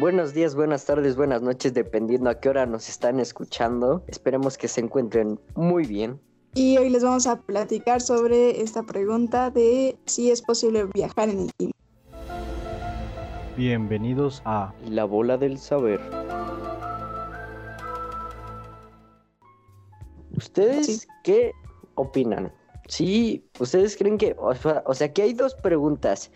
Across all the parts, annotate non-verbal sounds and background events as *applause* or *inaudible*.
Buenos días, buenas tardes, buenas noches, dependiendo a qué hora nos están escuchando. Esperemos que se encuentren muy bien. Y hoy les vamos a platicar sobre esta pregunta de si es posible viajar en el tiempo. Bienvenidos a La bola del saber. ¿Ustedes Sí. qué opinan? Sí, ustedes creen que, o sea, o sea, que hay dos preguntas.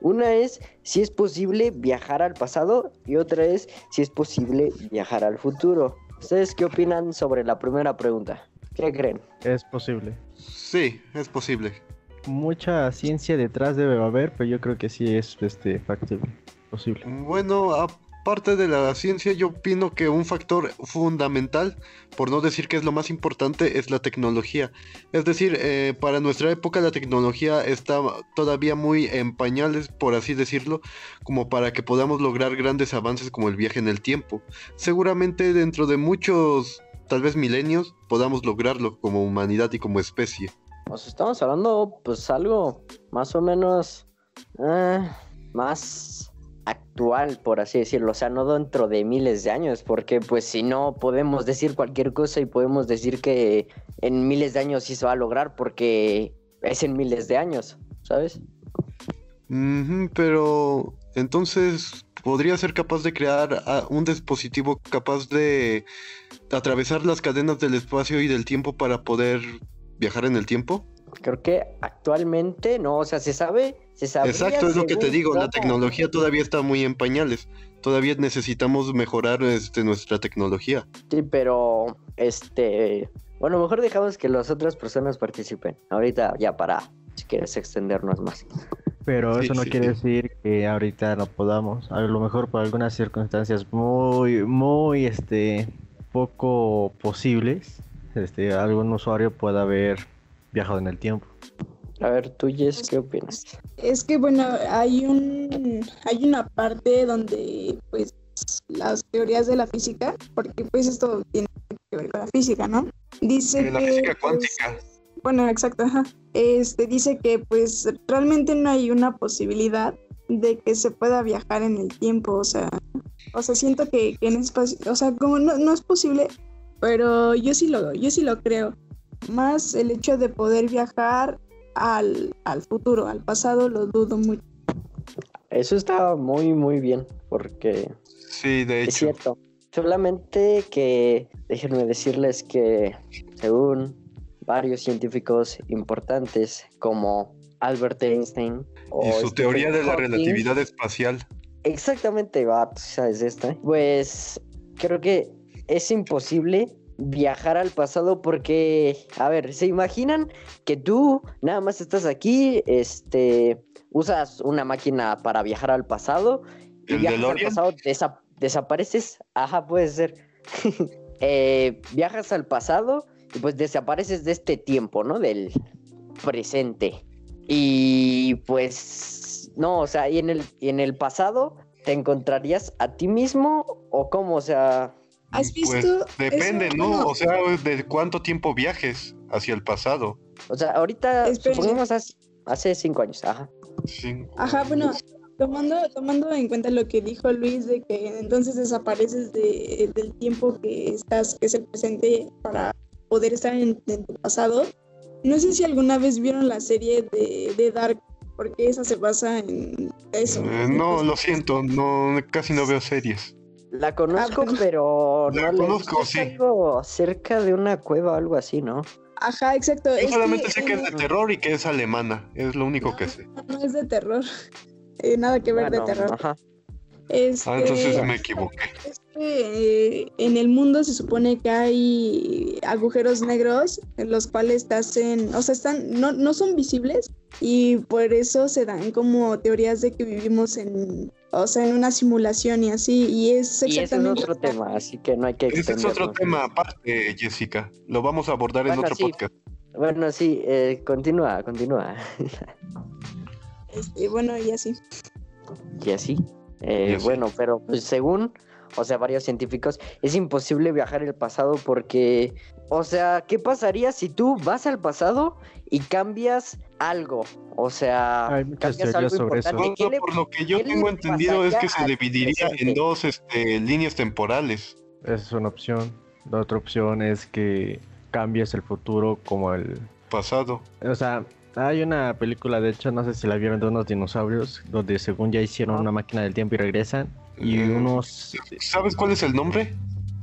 Una es si es posible viajar al pasado y otra es si es posible viajar al futuro. ¿Ustedes qué opinan sobre la primera pregunta? ¿Qué creen? Es posible. Sí, es posible. Mucha ciencia detrás debe haber, pero yo creo que sí es este factible, posible. Bueno, aparte de la ciencia, yo opino que un factor fundamental, por no decir que es lo más importante, es la tecnología. Es decir, eh, para nuestra época la tecnología está todavía muy en pañales, por así decirlo, como para que podamos lograr grandes avances como el viaje en el tiempo. Seguramente dentro de muchos, tal vez milenios, podamos lograrlo como humanidad y como especie. Sea, estamos hablando, pues, algo más o menos ah, más actual, por así decirlo. O sea, no dentro de miles de años, porque, pues, si no, podemos decir cualquier cosa y podemos decir que en miles de años sí se va a lograr, porque es en miles de años, ¿sabes? Pero entonces podría ser capaz de crear ah, un dispositivo capaz de atravesar las cadenas del espacio y del tiempo para poder viajar en el tiempo. Creo que actualmente no, o sea, se sabe, se. Exacto, es lo que te digo, la tecnología todavía está muy en pañales. Todavía necesitamos mejorar este, nuestra tecnología. Sí, pero este, bueno, mejor dejamos que las otras personas participen. Ahorita ya para, si quieres extendernos más. Pero Sí, eso no sí, quiere sí. decir que ahorita no podamos. A lo mejor por algunas circunstancias muy, muy, este, poco posibles, este, algún usuario pueda haber viajado en el tiempo. A ver, tú, Jess, ¿qué opinas? Es que bueno, hay un hay una parte donde pues las teorías de la física, porque pues esto tiene que ver con la física, ¿no? Dice la que, física pues, cuántica. bueno, exacto, ajá. Este dice que pues realmente no hay una posibilidad de que se pueda viajar en el tiempo, o sea, o sea, siento que, que en espacio, o sea, como no, no es posible, pero yo sí lo, yo sí lo creo. Más el hecho de poder viajar al, al futuro, al pasado, lo dudo mucho. Eso está muy, muy bien, porque Sí, de es cierto. Solamente que déjenme decirles que según varios científicos importantes como Albert Einstein o Y su Stephen teoría de la relatividad espacial. Exactamente, va, tú sabes esta. Pues creo que es imposible viajar al pasado porque, a ver, ¿se imaginan que tú nada más estás aquí, este, usas una máquina para viajar al pasado y ¿El viajas al pasado, desa- desapareces? Ajá, puede ser. *laughs* Eh, viajas al pasado y pues desapareces de este tiempo, ¿no? Del presente. Y pues, no, o sea, y en el, y en el pasado te encontrarías a ti mismo o cómo, o sea, ¿Has Pues, depende, eso? ¿no? O sea, de cuánto tiempo viajes hacia el pasado. o sea, ahorita supongamos hace, cinco años, ajá. Ajá, bueno, tomando, tomando en cuenta lo que dijo Luis de que entonces desapareces de- del tiempo que estás, que es el presente, para poder estar en, en tu pasado. No sé si alguna vez vieron la serie de, de Dark, porque esa se basa en eso. Eh, no, lo siento, no, casi no veo series. La conozco, bueno. pero La no le conozco, es sí. algo cerca de una cueva o algo así, ¿no? Ajá, exacto. Yo es solamente sé que es de terror y que es alemana. Es lo único que sé. No es de terror. *laughs* Eh, nada que ver Bueno, de terror. ajá. Este, Ah, entonces me equivoqué. Es que eh, en el mundo se supone que hay agujeros negros en los cuales te hacen, o sea, están, no, no son visibles y por eso se dan como teorías de que vivimos en, o sea, en una simulación y así, y es Y ese es exactamente... otro tema, así que no hay que Ese es otro tema aparte, Jessica. Lo vamos a abordar en otro sí. podcast. Bueno, sí, eh, continúa, continúa. Este, bueno, y así. y así. Eh, Y así. Bueno, pero pues según, o sea, varios científicos, es imposible viajar al pasado porque, o sea, ¿qué pasaría si tú vas al pasado y cambias algo? O sea, Hay muchas cambias teorías sobre eso. importante. ¿Qué Todo le- por lo que yo tengo entendido es que se dividiría en dos este, líneas temporales. Esa es una opción. La otra opción es que cambies el futuro como el... Pasado. O sea, hay una película, de hecho, no sé si la vieron de unos dinosaurios, donde según ya hicieron una máquina del tiempo y regresan. Y Eh, unos... ¿Sabes cuál es el nombre?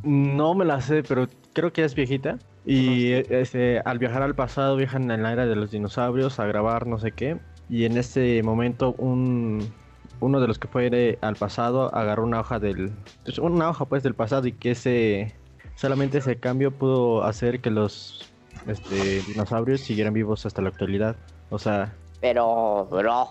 No me la sé, pero creo que es viejita. Y este, al viajar al pasado, viajan en la era de los dinosaurios a grabar no sé qué. Y en ese momento, un, uno de los que fue al pasado agarró una hoja del. pues, Una hoja pues del pasado y que ese. Solamente ese cambio pudo hacer que los este, dinosaurios siguieran vivos hasta la actualidad. O sea, Pero, bro.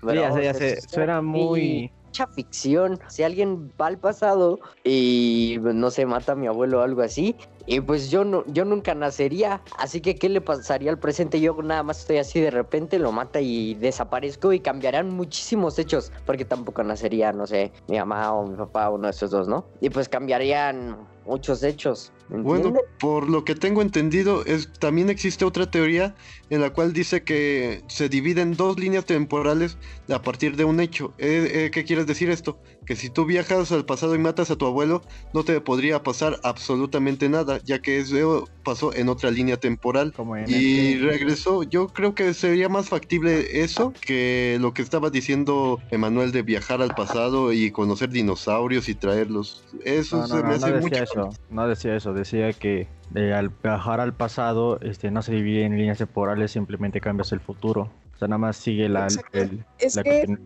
sí, ya sé, ya era muy. Ficción. Si alguien va al pasado y no sé, mata a mi abuelo o algo así, y pues yo no, yo nunca nacería. Así que ¿qué le pasaría al presente? Yo nada más estoy así de repente, lo mata y desaparezco y cambiarán muchísimos hechos. Porque tampoco nacería, no sé, mi mamá o mi papá, uno de esos dos, ¿no? Y pues cambiarían muchos hechos. Bueno, por lo que tengo entendido, es, también existe otra teoría en la cual dice que se dividen dos líneas temporales a partir de un hecho. Eh, eh, ¿Qué quieres decir esto? Que si tú viajas al pasado y matas a tu abuelo, no te podría pasar absolutamente nada, ya que eso pasó en otra línea temporal. Como en Y este- regresó, yo creo que sería más factible eso que lo que estaba diciendo Emanuel de viajar al pasado y conocer dinosaurios y traerlos. Eso No, se no, me no, hace mucho decía eso, no decía eso, decía que eh, al viajar al pasado este, no se divide en líneas temporales, simplemente cambias el futuro. O sea, nada más sigue la, el- Es la que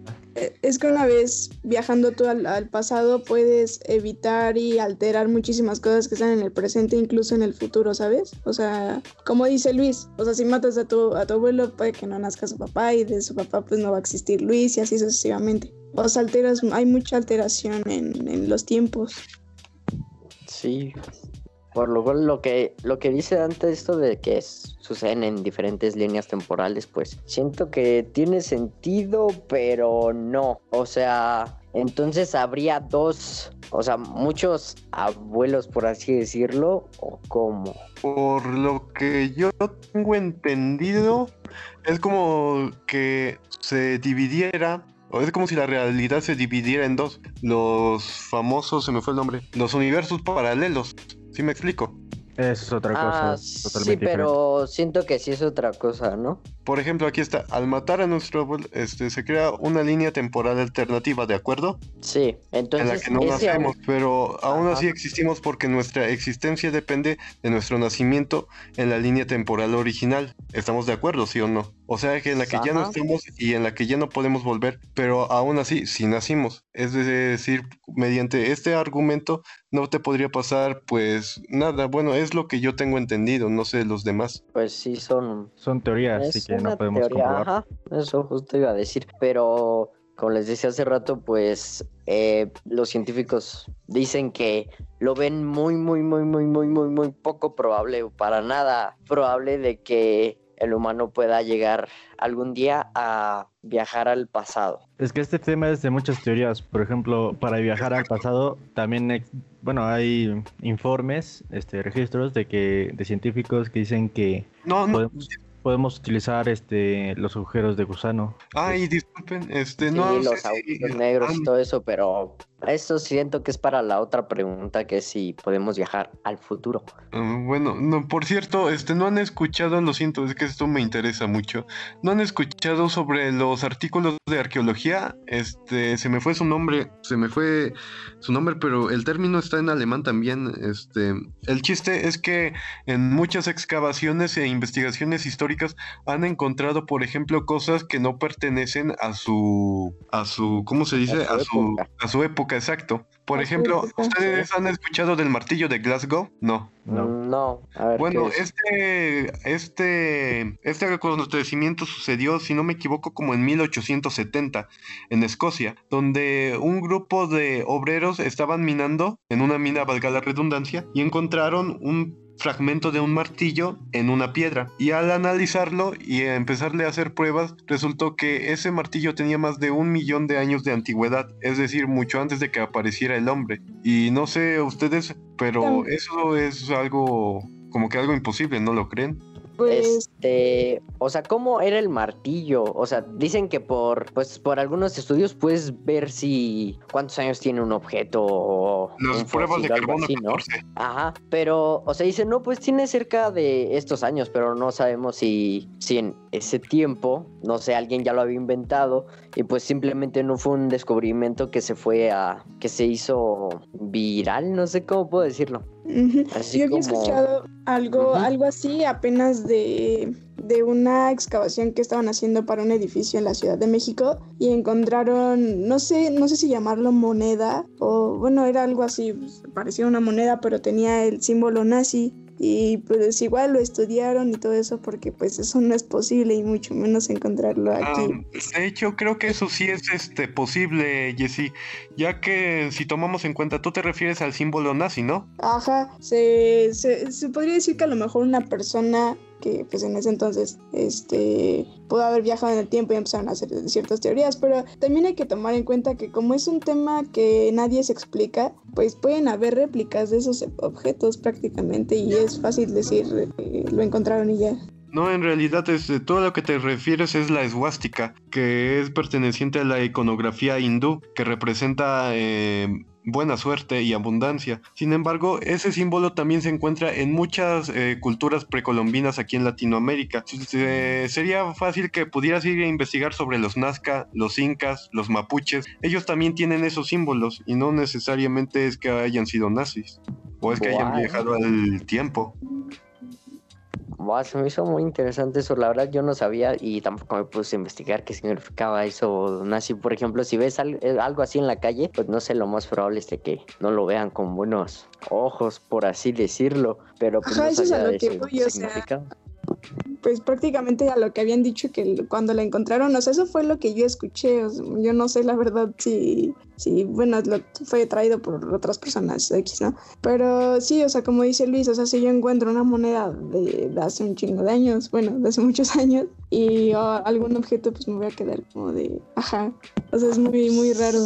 Es que una vez viajando tú al, al pasado puedes evitar y alterar muchísimas cosas que están en el presente, incluso en el futuro, ¿sabes? O sea, como dice Luis, o sea, si matas a tu, a tu abuelo, puede que no nazca su papá y de su papá pues no va a existir Luis y así sucesivamente. O sea, alteras, hay mucha alteración en, en los tiempos. Sí. Por lo cual lo que lo que dice antes esto de que suceden en diferentes líneas temporales, pues siento que tiene sentido, pero no. O sea, entonces habría dos, o sea, muchos abuelos, por así decirlo, o cómo. Por lo que yo tengo entendido, es como que se dividiera, es como si la realidad se dividiera en dos. Los famosos, se me fue el nombre, los universos paralelos. ¿Sí me explico? Eso es otra cosa Ah, sí, totalmente pero siento que sí es otra cosa, ¿no? Por ejemplo, aquí está, al matar a nuestro abuelo, este, se crea una línea temporal alternativa, ¿de acuerdo? Sí, entonces en la que no nacemos, pero aún Ajá. así existimos porque nuestra existencia depende de nuestro nacimiento en la línea temporal original. ¿Estamos de acuerdo, sí o no? O sea que en la que ya no estamos y en la que ya no podemos volver, pero aún así sí nacimos. Es decir, mediante este argumento no te podría pasar pues nada. Bueno, es lo que yo tengo entendido, no sé los demás. pues sí son Son teorías, así que no podemos teoría, comprobar. ajá, eso justo iba a decir, pero como les decía hace rato, pues eh, los científicos dicen que lo ven muy, muy, muy, muy, muy, muy, muy poco probable, o para nada probable de que el humano pueda llegar algún día a viajar al pasado. Es que este tema es de muchas teorías. Por ejemplo, para viajar al pasado, también, bueno, hay informes, este, registros de que de científicos que dicen que No, no. podemos, podemos utilizar este los agujeros de gusano. Ay, disculpen, este, Sí, no los agujeros negros y todo eso, pero eso siento que es para la otra pregunta, que es si podemos viajar al futuro. Ah, Bueno, no, por cierto, este, no han escuchado, lo siento, es que esto me interesa mucho. ¿No han escuchado sobre los artículos de arqueología? Este, se me fue su nombre, se me fue su nombre, pero el término está en alemán también. Este, el chiste es que en muchas excavaciones e investigaciones históricas han encontrado, por ejemplo, cosas que no pertenecen a su, a su, ¿cómo se dice? su A su, época. a su época, exacto. Por ejemplo. ¿ustedes han escuchado del martillo de Glasgow? No. No. No, a ver. Bueno, este, este, este acontecimiento sucedió, si no me equivoco, como en 1870 en Escocia, donde un grupo de obreros estaban minando en una mina, valga la redundancia, y encontraron un fragmento de un martillo en una piedra. Y al analizarlo y empezarle a hacer pruebas, resultó que ese martillo tenía más de un millón de años de antigüedad, es decir, mucho antes de que apareciera el hombre. Y no sé ustedes, pero eso es algo como que algo imposible, ¿no lo creen? Pues... Este, o sea, ¿cómo era el martillo? O sea, dicen que por, pues, por algunos estudios puedes ver si cuántos años tiene un objeto o Las pruebas de carbono así, ¿no? Ajá, pero, o sea, dicen, no, pues tiene cerca de estos años, pero no sabemos si, si en ese tiempo, no sé, alguien ya lo había inventado y pues simplemente no fue un descubrimiento que se fue a, que se hizo viral, no sé cómo puedo decirlo. Yo había escuchado algo, algo así apenas de, de, una excavación que estaban haciendo para un edificio en la Ciudad de México y encontraron, no sé, no sé si llamarlo moneda o bueno, era algo así, pues, parecía una moneda, pero tenía el símbolo nazi y pues igual lo estudiaron y todo eso porque pues eso no es posible y mucho menos encontrarlo aquí. Ah, de hecho, creo que eso sí es este posible, Jessy, ya que si tomamos en cuenta, tú te refieres al símbolo nazi, ¿no? Ajá, se, se, se podría decir que a lo mejor una persona que pues en ese entonces este, pudo haber viajado en el tiempo y empezaron a hacer ciertas teorías, pero también hay que tomar en cuenta que como es un tema que nadie se explica, pues pueden haber réplicas de esos objetos prácticamente y es fácil decir que lo encontraron y ya. No, en realidad es, todo lo que te refieres es la eswástica, que es perteneciente a la iconografía hindú, que representa eh, buena suerte y abundancia. Sin embargo, ese símbolo también se encuentra en muchas eh, culturas precolombinas aquí en Latinoamérica. sería fácil que pudieras ir a investigar sobre los Nazca, los Incas, los Mapuches. Ellos también tienen esos símbolos y no necesariamente es que hayan sido nazis o es que hayan viajado al tiempo se me hizo muy interesante eso. La verdad, yo no sabía y tampoco me puse a investigar qué significaba eso nazi. Por ejemplo, si ves eh, algo así en la calle, pues no sé, lo más probable es que no lo vean con buenos ojos, por así decirlo. Pero pues, Ajá, eso es a lo que voy, o sea, pues prácticamente a lo que habían dicho que cuando la encontraron, o sea, eso fue lo que yo escuché, yo no sé la verdad si, si, bueno, fue traído por otras personas X, ¿no? Pero sí, o sea, como dice Luis, o sea, si yo encuentro una moneda de, hace un chingo de años, bueno, de hace *laughs* muchos años, y algún objeto, pues me voy a quedar como de, ajá, o sea, es muy, muy raro.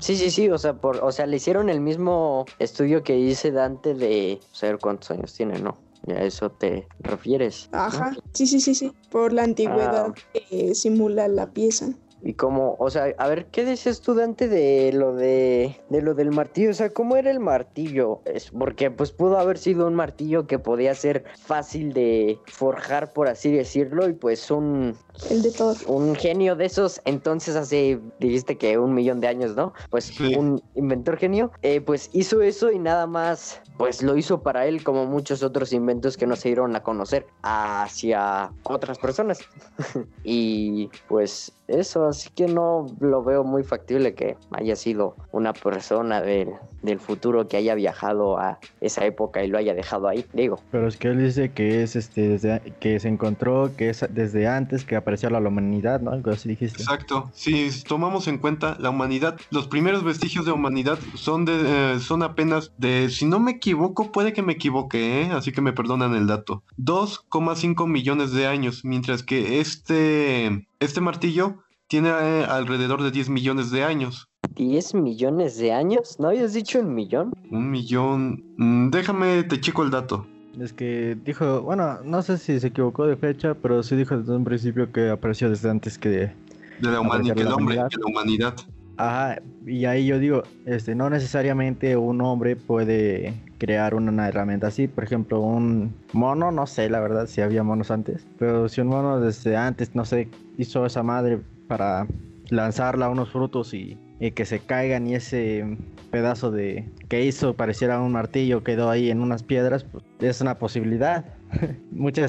Sí, sí, sí, o sea, por, o sea, le hicieron el mismo estudio que hice Dante de saber cuántos años tiene, ¿no? ¿Y a eso te refieres? Ajá, sí, sí, sí, sí, por la antigüedad ah. que simula la pieza. Y como, o sea, a ver, ¿qué decías tú, Dante, de lo de, de lo del martillo? O sea, ¿cómo era el martillo? Es porque pues pudo haber sido un martillo que podía ser fácil de forjar, por así decirlo, y pues un... El de todo. Un genio de esos, entonces hace, dijiste que un millón de años, ¿no? Pues un inventor genio, eh, pues hizo eso y nada más pues lo hizo para él como muchos otros inventos que no se dieron a conocer hacia otras personas. *laughs* y pues eso, así que no lo veo muy factible que haya sido una persona del, del, futuro que haya viajado a esa época y lo haya dejado ahí, digo. Pero es que él dice que es este desde, que se encontró que es desde antes que apareció la humanidad, ¿no? Algo así dijiste. Exacto. Si tomamos en cuenta la humanidad, los primeros vestigios de humanidad son de eh, son apenas de si no me equivoco, puede que me equivoque, ¿eh? así que me perdonan el dato. 2,5 millones de años, mientras que este este martillo tiene eh, alrededor de 10 millones de años. ¿10 millones de años? ¿No habías dicho un millón? Un millón. Mm, déjame, te checo el dato. Es que dijo, bueno, no sé si se equivocó de fecha, pero sí dijo desde un principio que apareció desde antes que... De la, humanidad, que el hombre, que la humanidad. Ajá, y ahí yo digo, este, no necesariamente un hombre puede crear una herramienta así, por ejemplo, un mono, no sé la verdad si había monos antes, pero si un mono desde antes, no sé, hizo esa madre para lanzarla a unos frutos y, que se caigan y ese pedazo de que hizo pareciera un martillo quedó ahí en unas piedras, pues es una posibilidad. *laughs* mucha,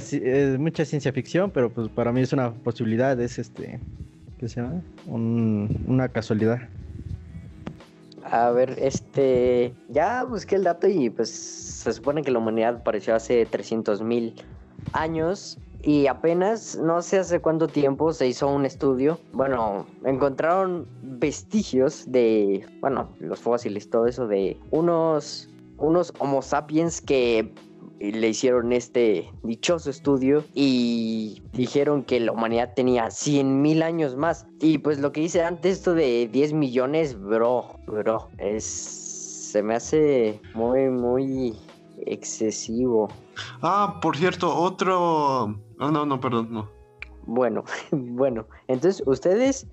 mucha ciencia ficción, pero pues para mí es una posibilidad, es este, ¿qué se llama? una casualidad. A ver, este, ya busqué el dato y pues se supone que la humanidad apareció hace 300 mil años y apenas, no sé hace cuánto tiempo, se hizo un estudio. Bueno, encontraron vestigios de, bueno, los fósiles, todo eso de unos, unos Homo sapiens que le hicieron este dichoso estudio y dijeron que la humanidad tenía 100 mil años más. Y pues lo que hice antes, esto de 10 millones, bro, bro, es... Se me hace muy, muy excesivo. Ah, por cierto, otro... Ah, no, no, perdón, no. Bueno, *laughs* bueno, entonces ustedes,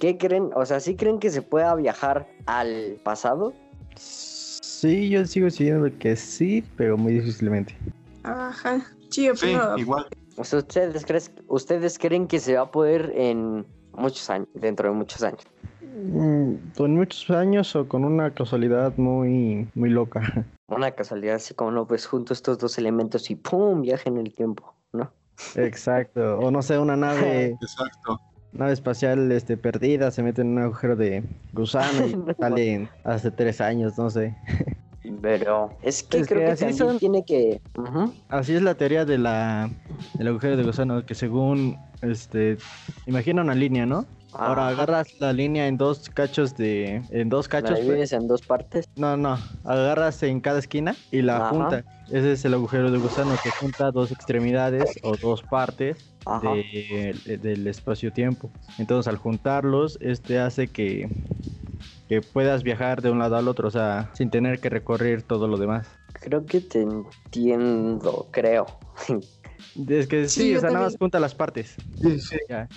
¿qué creen? O sea, ¿sí creen que se pueda viajar al pasado? Sí, yo sigo siguiendo que sí, pero muy difícilmente. Ajá. Sí, Sí, opino- igual. O sea, ¿ustedes, crees- ¿ustedes creen que se va a poder en muchos años, dentro de muchos años? Mm, Con muchos años o con una casualidad muy, muy loca. *laughs* Una casualidad así como, no, pues junto estos dos elementos y ¡pum! viaje en el tiempo, ¿no? Exacto. O no sé, una nave, *laughs* Exacto. Nave espacial este, perdida, se mete en un agujero de gusano y *laughs* sale hace tres años, no sé. Pero es que Es creo que que, así también son- tiene que... Así es la teoría de la, del agujero de gusano, que según, este, imagina una línea, ¿no? Ahora Ajá. agarras la línea en dos cachos de, en dos ¿La cachos, pues, divides en dos partes? no, no, agarras en cada esquina y la Ajá. junta. Ese es el agujero de gusano que junta dos extremidades o dos partes Ajá. de- de- del espacio-tiempo. Entonces al juntarlos, este hace que, que puedas viajar de un lado al otro, o sea, sin tener que recorrer todo lo demás. Creo que te entiendo, creo. *laughs* Es que Sí, o sea, nada más junta las partes. Sí, sí. Ya.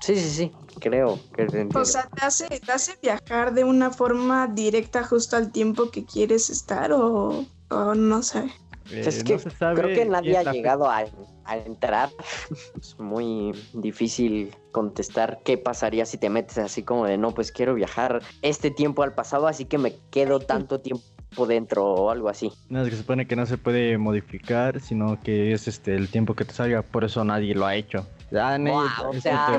Sí, sí, sí, creo que te entiendo. O sea, ¿te hace, ¿te hace viajar de una forma directa justo al tiempo que quieres estar o, o no sé? Eh, es no que sabe creo que nadie ha llegado a, a entrar. *laughs* Es muy difícil contestar qué pasaría si te metes así como de no, pues quiero viajar este tiempo al pasado, así que me quedo tanto tiempo dentro o algo así. No, es que se supone que no se puede modificar, sino que es este el tiempo que te salga, por eso nadie lo ha hecho. Ya, nadie- Guau, o sea,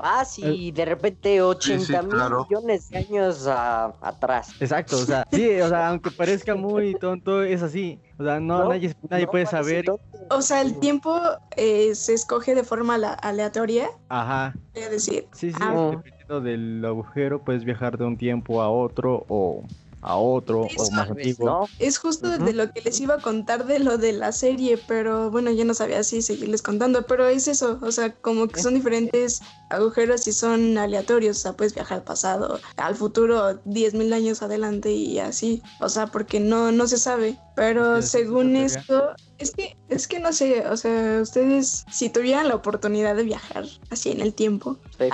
Ah, *laughs* sí, de repente 80 sí, mil claro. millones de años ah, atrás. Exacto, o sea, sí, o sea, aunque parezca muy tonto, es así. O sea, no, No, nadie, nadie No puede saber. tonto. O sea, el tiempo eh, se escoge de forma aleatoria, Ajá, voy a decir. sí, sí, Ah. dependiendo del agujero, puedes viajar de un tiempo a otro o a otro Eso o más antiguo. ¿no? Es justo Ujú. de lo que les iba a contar de lo de la serie, pero bueno, yo no sabía si seguirles contando, pero es eso, o sea, como que son diferentes agujeros y son aleatorios, o sea, puedes viajar al pasado, al futuro, 10.000 años adelante y así, o sea, porque no, no se sabe, pero Sí, es según esto, es que, es que no sé, o sea, ustedes, si tuvieran la oportunidad de viajar así en el tiempo, Sí.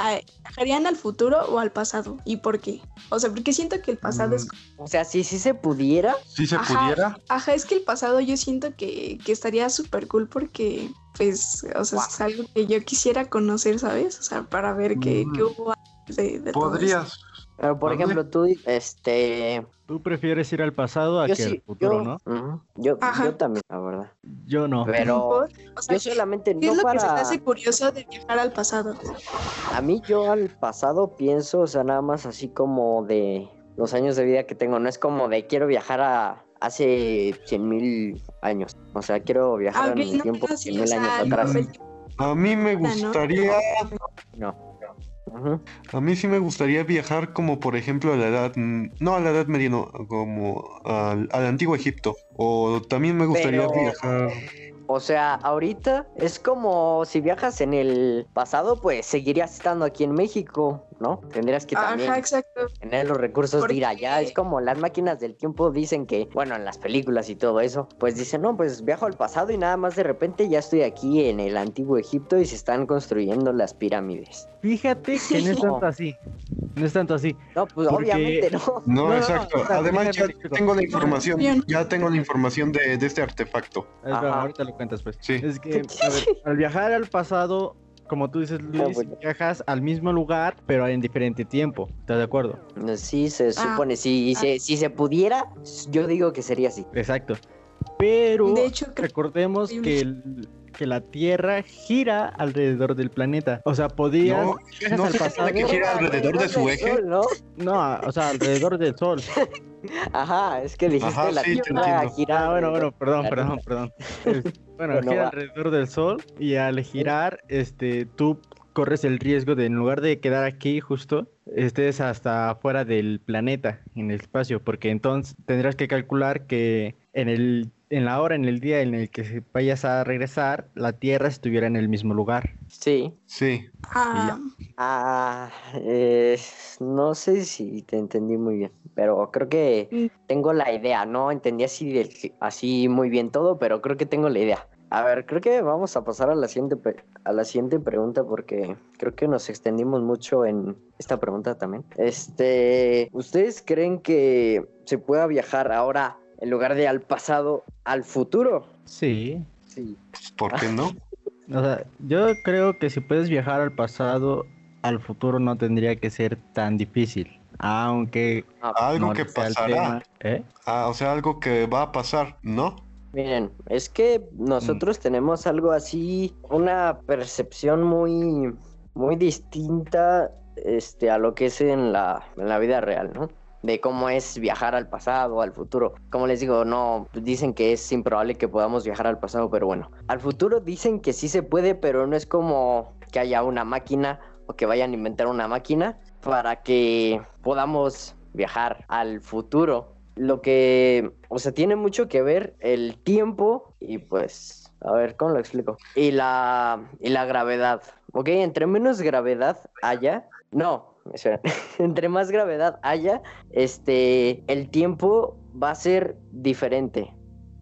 ¿viajarían al futuro o al pasado? ¿Y por qué? O sea, porque siento que el pasado es O sea, si sí se pudiera, Si se Ajá. pudiera. Ajá, es que el pasado yo siento que, que estaría súper cool porque, pues, o sea, es algo que yo quisiera conocer, ¿sabes? O sea, para ver qué, Mm. qué hubo antes de, de todo eso. Podrías. pero por ejemplo, tú, este, Tú prefieres ir al pasado a yo que al sí, futuro, yo, ¿no? Yo, también, la verdad. Yo no. Pero ¿Por? O sea, yo solamente ¿qué no es lo que se te para... hace curioso de viajar al pasado? A mí yo al pasado pienso, o sea, nada más así como de los años de vida que tengo. No es como de quiero viajar a hace 100 mil años. O sea, quiero viajar Ah, en el no, tiempo no, sí, 100 o mil sea, años no, atrás. A mí me ¿no? gustaría. No. A mí sí me gustaría viajar como por ejemplo a la edad, no a la edad media, no, como al, al antiguo Egipto. O también me gustaría Pero- viajar. O sea, ahorita es como si viajas en el pasado, pues seguirías estando aquí en México, ¿no? Tendrías que también Ajá, exacto. tener los recursos de ir allá. Es como las máquinas del tiempo dicen que, bueno, en las películas y todo eso, pues dicen, no, pues viajo al pasado y nada más de repente ya estoy aquí en el antiguo Egipto y se están construyendo las pirámides. Fíjate que no es tanto así. No es tanto así. No, pues Porque- obviamente no. No, exacto. no, Además ya tengo la información, ya tengo la información de, de este artefacto. Espera, Ajá. ahorita lo cuentas, pues. Sí. Es que, *laughs* a ver, al viajar al pasado, como tú dices, Luis, bueno. viajas al mismo lugar, pero en diferente tiempo. ¿Estás de acuerdo? Sí, se Ah. supone, si, Ah. se, si se pudiera, yo digo que sería así. Exacto. Pero De hecho, recordemos que, el- que la Tierra gira alrededor del planeta. O sea, podías. No, no al se pasado. supone que gira alrededor de su eje. sol, ¿no? No, o sea, alrededor del Sol. *laughs* Ajá, es que dijiste Ajá, la sí, Tierra entiendo. gira. Ah, bueno, bueno, alrededor perdón, perdón, perdón. Bueno, Bueno, gira va. alrededor del Sol y al girar, este, tú corres el riesgo de en lugar de quedar aquí justo, estés hasta afuera del planeta, en el espacio, porque entonces tendrás que calcular que en el en la hora, en el día en el que vayas a regresar, la Tierra estuviera en el mismo lugar. Sí. Sí. Ah, Ah, eh, no sé si te entendí muy bien, pero creo que tengo la idea. No entendí así, del- así muy bien todo, pero creo que tengo la idea. A ver, creo que vamos a pasar a la siguiente, a la siguiente pregunta porque creo que nos extendimos mucho en esta pregunta también. Este, ¿ustedes creen que se pueda viajar ahora en lugar de al pasado, al futuro? Sí. Sí. Pues, ¿Por qué no? *laughs* O sea, yo creo que si puedes viajar al pasado, al futuro no tendría que ser tan difícil. Aunque Algo no que pasará. ¿eh? Ah, o sea, algo que va a pasar, ¿no? Miren, es que nosotros tenemos algo así, una percepción muy, muy distinta este, a lo que es en la, en la vida real, ¿no? De cómo es viajar al pasado, al futuro. Como les digo, no, dicen que es improbable que podamos viajar al pasado, pero bueno. Al futuro dicen que sí se puede, pero no es como que haya una máquina o que vayan a inventar una máquina para que podamos viajar al futuro lo que, o sea, tiene mucho que ver el tiempo y pues, a ver, ¿cómo lo explico? Y la, y la gravedad, ¿ok? Entre menos gravedad haya, no, espera, *laughs* entre más gravedad haya, este, el tiempo va a ser diferente.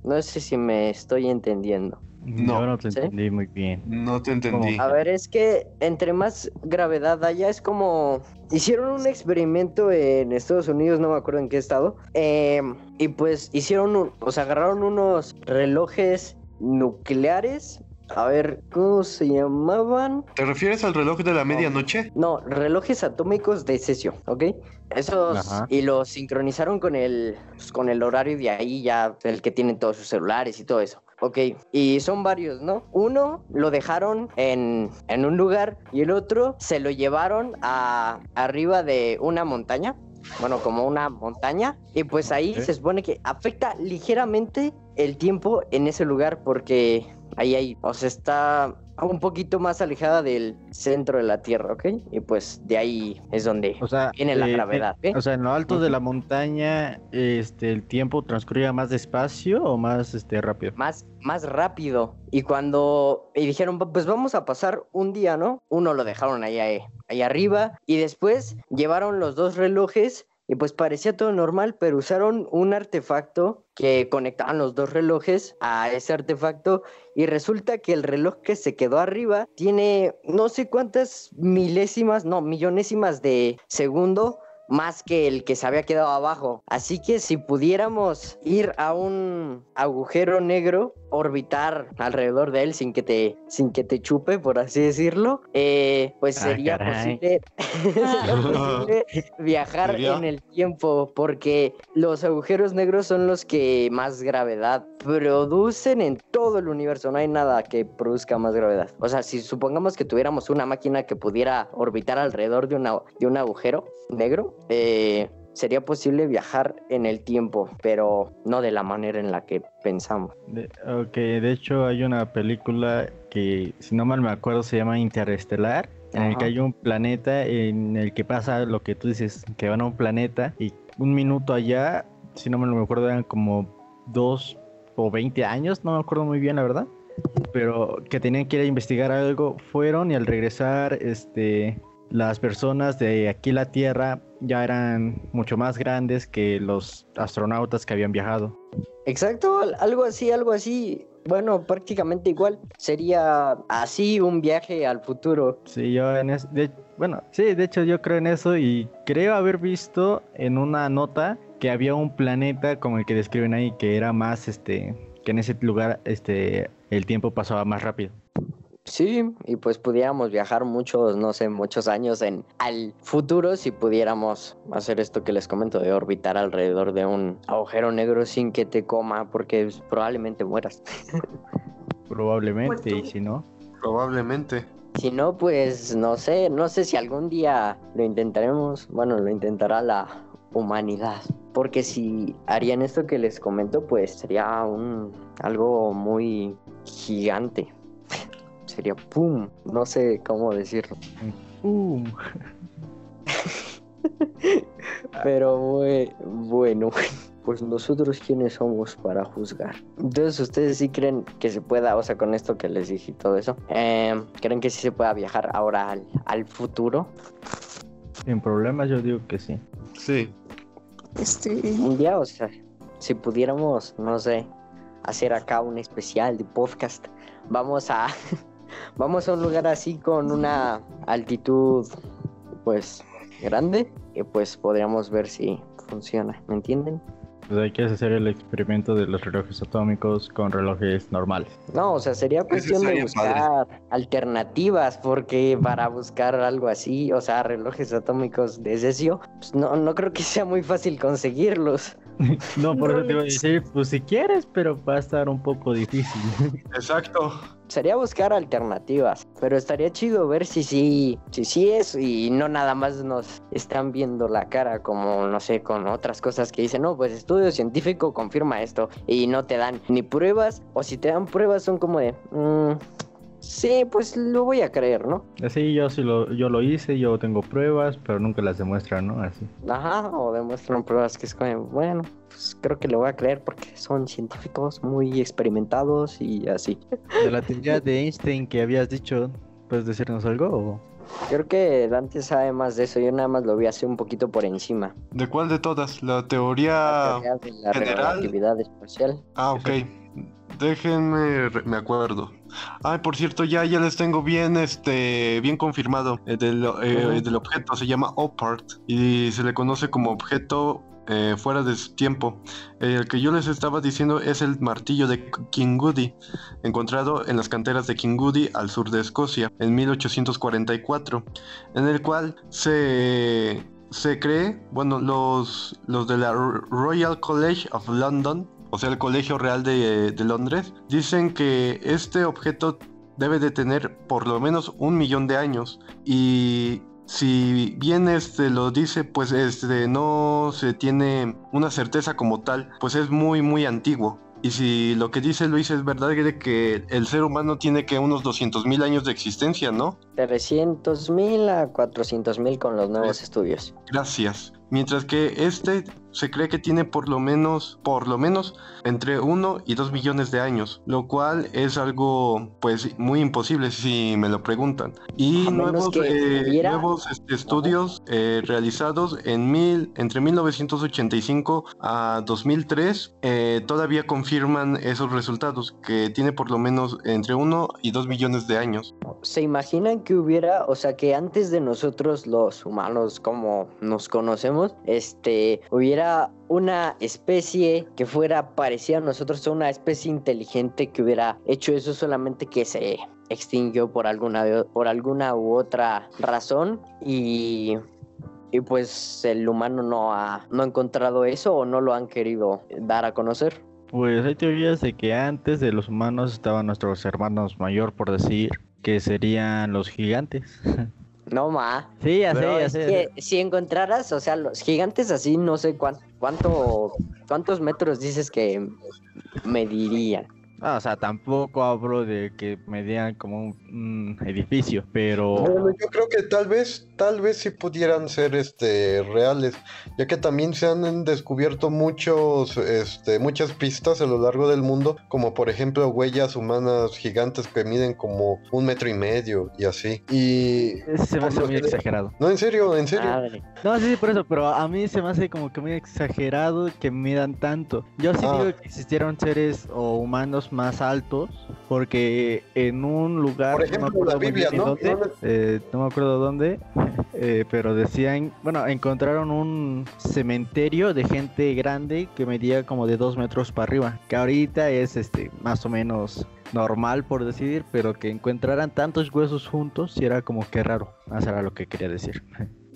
No sé si me estoy entendiendo. No. Yo no te ¿Sí? entendí muy bien. No te entendí. A ver, es que entre más gravedad haya, es como. Hicieron un experimento en Estados Unidos, no me acuerdo en qué estado. eh, y pues hicieron, un- o sea, agarraron unos relojes nucleares. A ver, ¿cómo se llamaban? ¿Te refieres al reloj de la medianoche? No, relojes atómicos de cesio, ¿ok? Esos Ajá. y los sincronizaron con el pues, con el horario de ahí ya el que tienen todos sus celulares y todo eso. Ok, y son varios, ¿no? Uno lo dejaron en, en un lugar y el otro se lo llevaron a arriba de una montaña. Bueno, como una montaña. Y pues ahí se supone que afecta ligeramente el tiempo en ese lugar porque ahí hay, o sea, está un poquito más alejada del centro de la Tierra, ¿ok? Y pues de ahí es donde O sea, viene la eh, gravedad, ¿eh? O sea, en lo alto de la montaña, este, el tiempo transcurría más despacio o más, este, rápido. más, más rápido. Y cuando y dijeron, "Va- pues vamos a pasar un día, ¿no? Uno lo dejaron ahí, ahí, ahí arriba y después llevaron los dos relojes y pues parecía todo normal, pero usaron un artefacto que conectaban los dos relojes a ese artefacto y resulta que el reloj que se quedó arriba tiene no sé cuántas milésimas, no, millonésimas de segundo más que el que se había quedado abajo. Así que si pudiéramos ir a un agujero negro, orbitar alrededor de él sin que te, sin que te chupe, por así decirlo, eh, pues Ah, sería posible, *laughs* sería posible viajar ¿Sería? en el tiempo, porque los agujeros negros son los que más gravedad producen en todo el universo. No hay nada que produzca más gravedad. O sea, si supongamos que tuviéramos una máquina que pudiera orbitar alrededor de, una, de un agujero negro, eh, sería posible viajar en el tiempo, pero no de la manera en la que pensamos. De, ok, de hecho hay una película que, si no mal me acuerdo, se llama Interestelar, en el que Ajá. hay un planeta en el que pasa lo que tú dices, que van a un planeta y un minuto allá, si no me lo acuerdo, eran como dos o 20 años, no me acuerdo muy bien, la verdad. Pero que tenían que ir a investigar algo, fueron y al regresar, este, las personas de aquí la Tierra ya eran mucho más grandes que los astronautas que habían viajado. Exacto, al- algo así, algo así. Bueno, prácticamente igual. Sería así un viaje al futuro. Sí, yo en es, de- bueno, sí, de hecho yo creo en eso y creo haber visto en una nota que había un planeta como el que describen ahí que era más, este, que en ese lugar, este, el tiempo pasaba más rápido. Sí, y pues pudiéramos viajar muchos, no sé, muchos años en al futuro si pudiéramos hacer esto que les comento de orbitar alrededor de un agujero negro sin que te coma, porque probablemente mueras. *laughs* Probablemente, y si no, Probablemente. Si no, pues no sé, no sé si algún día lo intentaremos, bueno, lo intentará la humanidad. Porque si harían esto que les comento, pues sería un algo muy gigante. Sería pum, no sé cómo decirlo. Uh, *laughs* Pero bue- bueno, *laughs* pues nosotros quiénes somos para juzgar. Entonces, ¿ustedes sí creen que se pueda, o sea, con esto que les dije y todo eso, eh, creen que sí se pueda viajar ahora al, al futuro? sin problemas, yo digo que sí. Sí. Este, Un día, o sea, si pudiéramos, no sé, hacer acá un especial de podcast, vamos a, *laughs* vamos a un lugar así con una altitud, pues, grande, y pues podríamos ver si funciona, ¿me entienden? Pues hay que hacer el experimento de los relojes atómicos con relojes normales. No, o sea, sería cuestión de padre. buscar alternativas, porque para buscar algo así, o sea, relojes atómicos de cesio, pues no, no creo que sea muy fácil conseguirlos. *laughs* No, por eso te iba a decir, pues si quieres, pero va a estar un poco difícil. Exacto. Sería buscar alternativas, pero estaría chido ver si sí, si sí es y no nada más nos están viendo la cara como, no sé, con otras cosas que dicen, no, pues estudio científico confirma esto y no te dan ni pruebas o si te dan pruebas son como de, "Mm, sí, pues lo voy a creer, ¿no? Así yo sí lo, yo lo hice, yo tengo pruebas, pero nunca las demuestran, ¿no? Así. Ajá, o demuestran pruebas que es como, bueno, pues creo que le voy a creer porque son científicos muy experimentados y así. *laughs* De la teoría de Einstein que habías dicho, ¿puedes decirnos algo? o? Creo que Dante sabe más de eso, yo nada más lo vi hacer un poquito por encima. ¿De cuál de todas? La La teoría... teoría de la general. relatividad espacial. Ah, ok. Déjenme, me acuerdo. Ay, por cierto, ya, ya les tengo bien, este, bien confirmado. El del, eh, del objeto se llama OPART y se le conoce como objeto eh, fuera de su tiempo. El que yo les estaba diciendo es el martillo de Kingoody, encontrado en las canteras de Kingoody al sur de Escocia en 1844, en el cual se, se cree, bueno, los, los de la Royal College of London, o sea, el Colegio Real de, de Londres, dicen que este objeto debe de tener por lo menos un millón de años y si bien este lo dice, pues este no se tiene una certeza como tal, pues es muy muy antiguo. Y si lo que dice Luis es verdad, de que el ser humano tiene que unos 200 mil años de existencia, ¿no? 300 mil a 400 mil con los nuevos estudios. Gracias. Mientras que este se cree que tiene por lo menos, por lo menos, entre 1 y 2 millones de años, lo cual es algo, pues, muy imposible si me lo preguntan. Y nuevos, eh, hubiera- nuevos este, estudios eh, realizados en mil, entre 1985 a 2003 eh, todavía confirman esos resultados, que tiene por lo menos entre 1 y 2 millones de años. ¿Se imaginan que hubiera, o sea, que antes de nosotros los humanos como nos conocemos, este, hubiera una especie que fuera parecida a nosotros, una especie inteligente que hubiera hecho eso solamente que se extinguió por alguna por alguna u otra razón y y pues el humano no ha no ha encontrado eso o no lo han querido dar a conocer. Pues hay teorías de que antes de los humanos estaban nuestros hermanos mayor, por decir, que serían los gigantes. *laughs* No ma. Sí, ya sé, Pero ya es sé. que si encontraras, o sea, los gigantes así, no sé cuánto, cuánto cuántos metros dices que medirían. Ah, o sea, tampoco hablo de que medían como un, un edificio, pero... Bueno, yo creo que tal vez, tal vez sí pudieran ser este reales, ya que también se han descubierto muchos, este, muchas pistas a lo largo del mundo, como por ejemplo huellas humanas gigantes que miden como un metro y medio y así. Y Se me hace muy exagerado. no, en serio, en serio. Madre. No, sí, sí, por eso, pero a mí se me hace como que muy exagerado que midan tanto. Yo sí Ah. digo que existieron seres o humanos más altos, porque en un lugar, Por no me ejemplo, la Biblia, ¿no? dónde, No, eh, no me acuerdo dónde, *laughs* eh, pero decían, bueno, encontraron un cementerio de gente grande que medía como de dos metros para arriba, que ahorita es este más o menos normal por decir, pero que encontraran tantos huesos juntos sí era como que raro. Eso era lo que quería decir.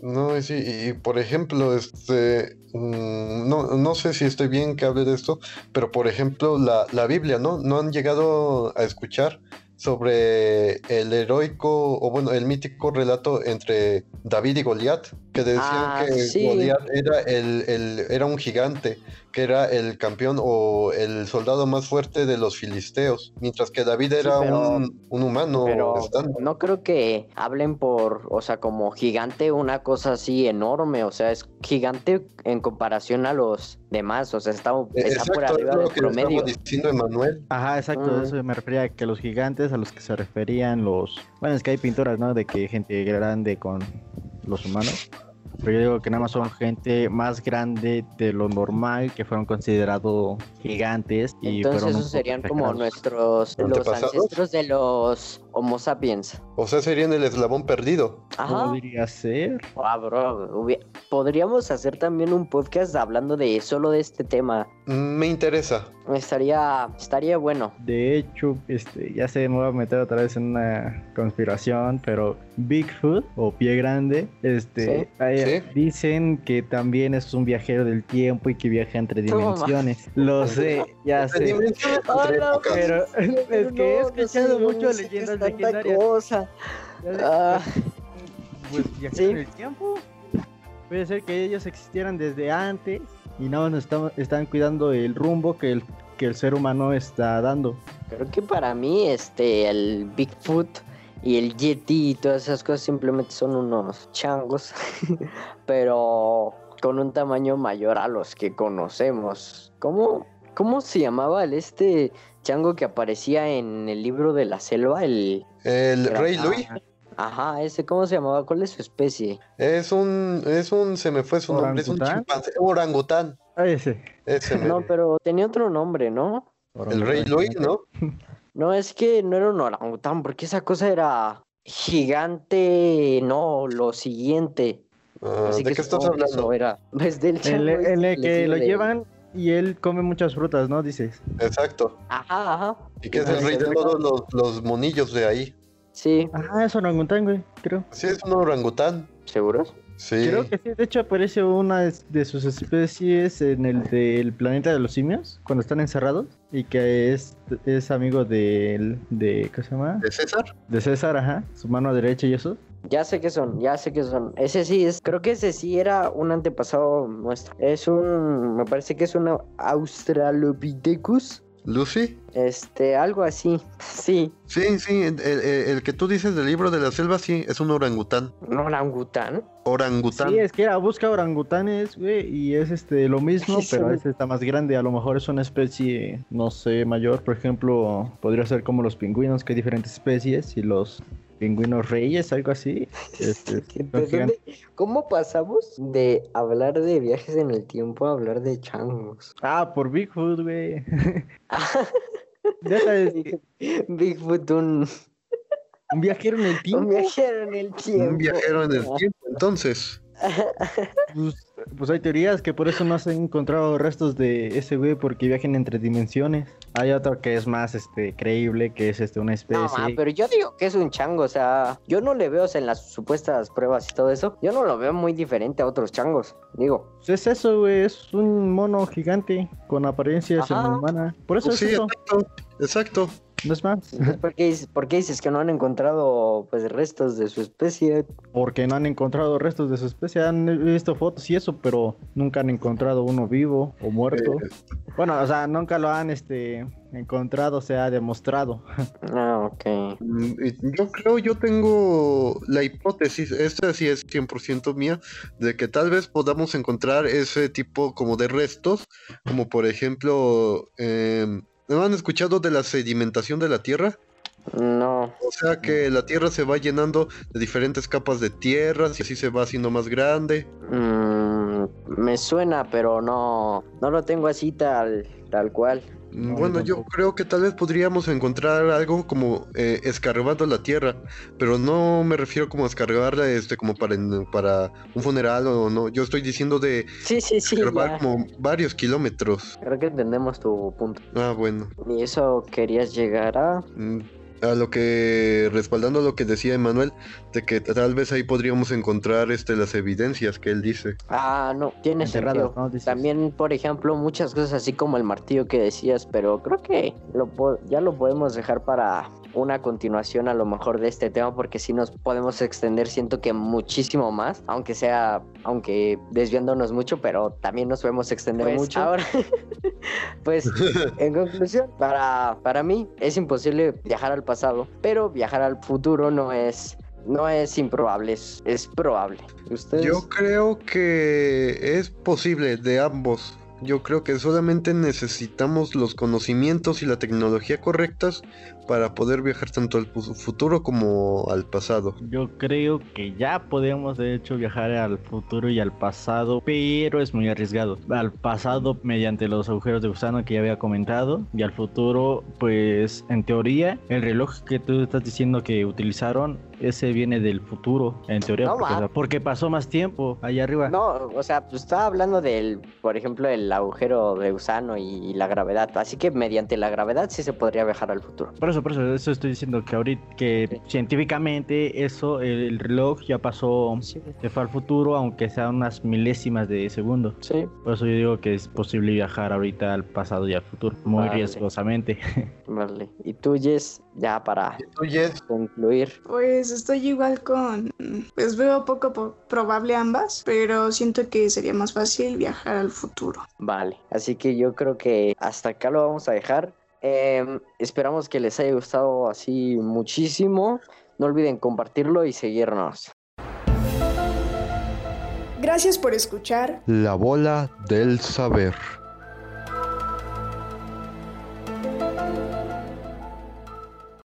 No, sí, y, por ejemplo, este, no, no sé si estoy bien que hable de esto, pero por ejemplo, la, la Biblia, ¿no? ¿No han llegado a escuchar sobre el heroico, o bueno, el mítico relato entre David y Goliat? Que decían Ah, que sí. Era el, el- era un gigante, que era el campeón o el soldado más fuerte de los filisteos, mientras que David era pero- un, un humano Pero no creo que hablen por, o sea, como gigante, una cosa así enorme, o sea, es gigante en comparación a los demás, o sea, está, está por arriba es lo del que promedio. diciendo Emanuel. Ajá, exacto, Mm. eso me refería a que los gigantes a los que se referían los... Bueno, es que hay pinturas, ¿no? De que gente grande con los humanos. Pero yo digo que nada más son gente más grande de lo normal, que fueron considerados gigantes y Entonces fueron esos serían como nuestros, los ¿Antepasados? ancestros de los Homo sapiens. O sea, serían el eslabón perdido. Ajá. Podría ser. Ah, bro, podríamos hacer también un podcast hablando de solo de este tema. Mm, Me interesa. Estaría, estaría bueno. De hecho, este, ya sé, me voy a meter otra vez en una conspiración, pero Bigfoot o Pie Grande, este, Sí. Sí. dicen que también es un viajero del tiempo y que viaja entre dimensiones. Lo sé, ya sé. Épocas. Pero *laughs* es que he escuchado mucho leyendas legendarias. cosa. Ah, Pues viajar Sí. en el tiempo. Puede ser que ellos existieran desde antes y no nos estamos, están cuidando el rumbo que el, que el ser humano está dando. creo que para mí, este, el Bigfoot y el Yeti y todas esas cosas simplemente son unos changos, *laughs* pero con un tamaño mayor a los que conocemos. ¿Cómo, cómo se llamaba el este chango que aparecía en el libro de la selva? El, El Era- Rey Louis ajá, ese, ¿cómo se llamaba? ¿Cuál es su especie? es un, es un, se me fue su nombre, es un ¿Orangután? chimpancé, orangután. Ah, ese. Ese No, pero tenía otro nombre, ¿no? El Rey Louis, ¿no? *laughs* No, es que no era un orangután, porque esa cosa era gigante, no, lo siguiente. Ah, Así ¿De que qué estás hablando? eso era. *laughs* Pues del el, este en el les que lo llevan y él come muchas frutas, ¿no? Dices. Exacto. Ajá, ajá. Y que es el rey se de todos los, los monillos de ahí. Sí, Ah, es orangután, güey, creo. Sí, es un orangután. ¿seguros? Sí. Creo que sí. De hecho, aparece una de- de sus especies en el del planeta de los simios, cuando están encerrados, y que es, es amigo del, de, ¿qué se llama? ¿De César? De César, ajá, su mano derecha y eso. Ya sé que son, ya sé que son. Ese sí es, creo que ese sí era un antepasado nuestro. Es un, me parece que es un Australopithecus. ¿Lucy? Este, algo así. Sí, Sí, sí, el, el- el que tú dices del libro de la selva, sí, es un orangután. un orangután. Orangután. Sí, es que era, busca orangutanes, güey, y es este lo mismo, *laughs* Sí, pero sí. este está más grande. A lo mejor es una especie, no sé, mayor. Por ejemplo, podría ser como los pingüinos, que hay diferentes especies, y los pingüinos reyes, algo así. *laughs* Este, ¿De son dónde- gigantes. ¿Cómo pasamos de hablar de viajes en el tiempo a hablar de changos? Ah, por Bigfoot, güey. *laughs* De- Big- Bigfoot, un, un viajero en el un tiempo. viajero en el tiempo. Un viajero en el tiempo, entonces. *laughs* Pues, pues hay teorías que por eso no se han encontrado restos de ese güey porque viajan entre dimensiones. Hay otro que es más este creíble, que es este una especie. No, ma, pero yo digo que es un chango, o sea, yo no le veo o sea, en las supuestas pruebas y todo eso, yo no lo veo muy diferente a otros changos, digo. Pues es eso, güey, es un mono gigante con apariencia humana. Por eso Pues es sí, eso, exacto. Exacto. No es más. Entonces, ¿por qué, dices, por qué dices que no han encontrado pues restos de su especie? Porque no han encontrado restos de su especie. Han visto fotos y eso, pero nunca han encontrado uno vivo o muerto. Eh, Bueno, o sea, nunca lo han este encontrado, se ha demostrado. Ah, ok. Mm, Yo creo, yo tengo la hipótesis, esta sí es 100% mía, de que tal vez podamos encontrar ese tipo como de restos, como por ejemplo, em, ¿no han escuchado de la sedimentación de la Tierra? No. O sea que la Tierra se va llenando de diferentes capas de tierras y así se va haciendo más grande. Mm, me suena, pero no, no lo tengo así tal, tal cual. No, Bueno, yo creo que tal vez podríamos encontrar algo como eh, escarbando la tierra, pero no me refiero como a escarbarla este, como para, un funeral o no. Yo estoy diciendo de Sí, sí, sí. escarbar ya. como varios kilómetros. Creo que entendemos tu punto. Ah, bueno. Y eso querías llegar a. Mm, A lo que, respaldando lo que decía Emanuel, de que tal vez ahí podríamos encontrar este, las evidencias que él dice. Ah, no, tiene Enterradas, sentido. ¿no? También, por ejemplo, muchas cosas así como el martillo que decías, pero creo que lo po- ya lo podemos dejar para, una continuación a lo mejor de este tema porque si nos podemos extender siento que muchísimo más, aunque sea, aunque desviándonos mucho, pero también nos podemos extender Pues, mucho. Ahora, *laughs* pues en conclusión, para, para mí es imposible viajar al pasado, pero viajar al futuro no es... No es improbable, es, es probable. ¿Ustedes? Yo creo que es posible de ambos. Yo creo que solamente necesitamos los conocimientos y la tecnología correctas para poder viajar tanto al fu- futuro como al pasado. Yo creo que ya podemos de hecho viajar al futuro y al pasado, pero es muy arriesgado. Al pasado mediante los agujeros de gusano que ya había comentado y al futuro pues en teoría el reloj que tú estás diciendo que utilizaron ese viene del futuro en teoría No, porque, pasó más tiempo allá arriba. No, o sea, pues estaba hablando del, por ejemplo, el agujero de gusano y la gravedad. Así que mediante la gravedad sí se podría viajar al futuro. Por eso, por eso, eso estoy diciendo que ahorita que científicamente eso el, el reloj ya pasó Sí. se fue al futuro aunque sean unas milésimas de segundo. Sí. Por eso yo digo que es posible viajar ahorita al pasado y al futuro, muy Vale. riesgosamente. *laughs* Vale. Y tú, Jess, ya para Tú, Jess, concluir. Pues estoy igual con, pues veo poco po- probable ambas, pero siento que sería más fácil viajar al futuro. Vale. Así que yo creo que hasta acá lo vamos a dejar. Em, esperamos que les haya gustado así muchísimo. No olviden compartirlo y seguirnos. Gracias por escuchar. la bola del saber.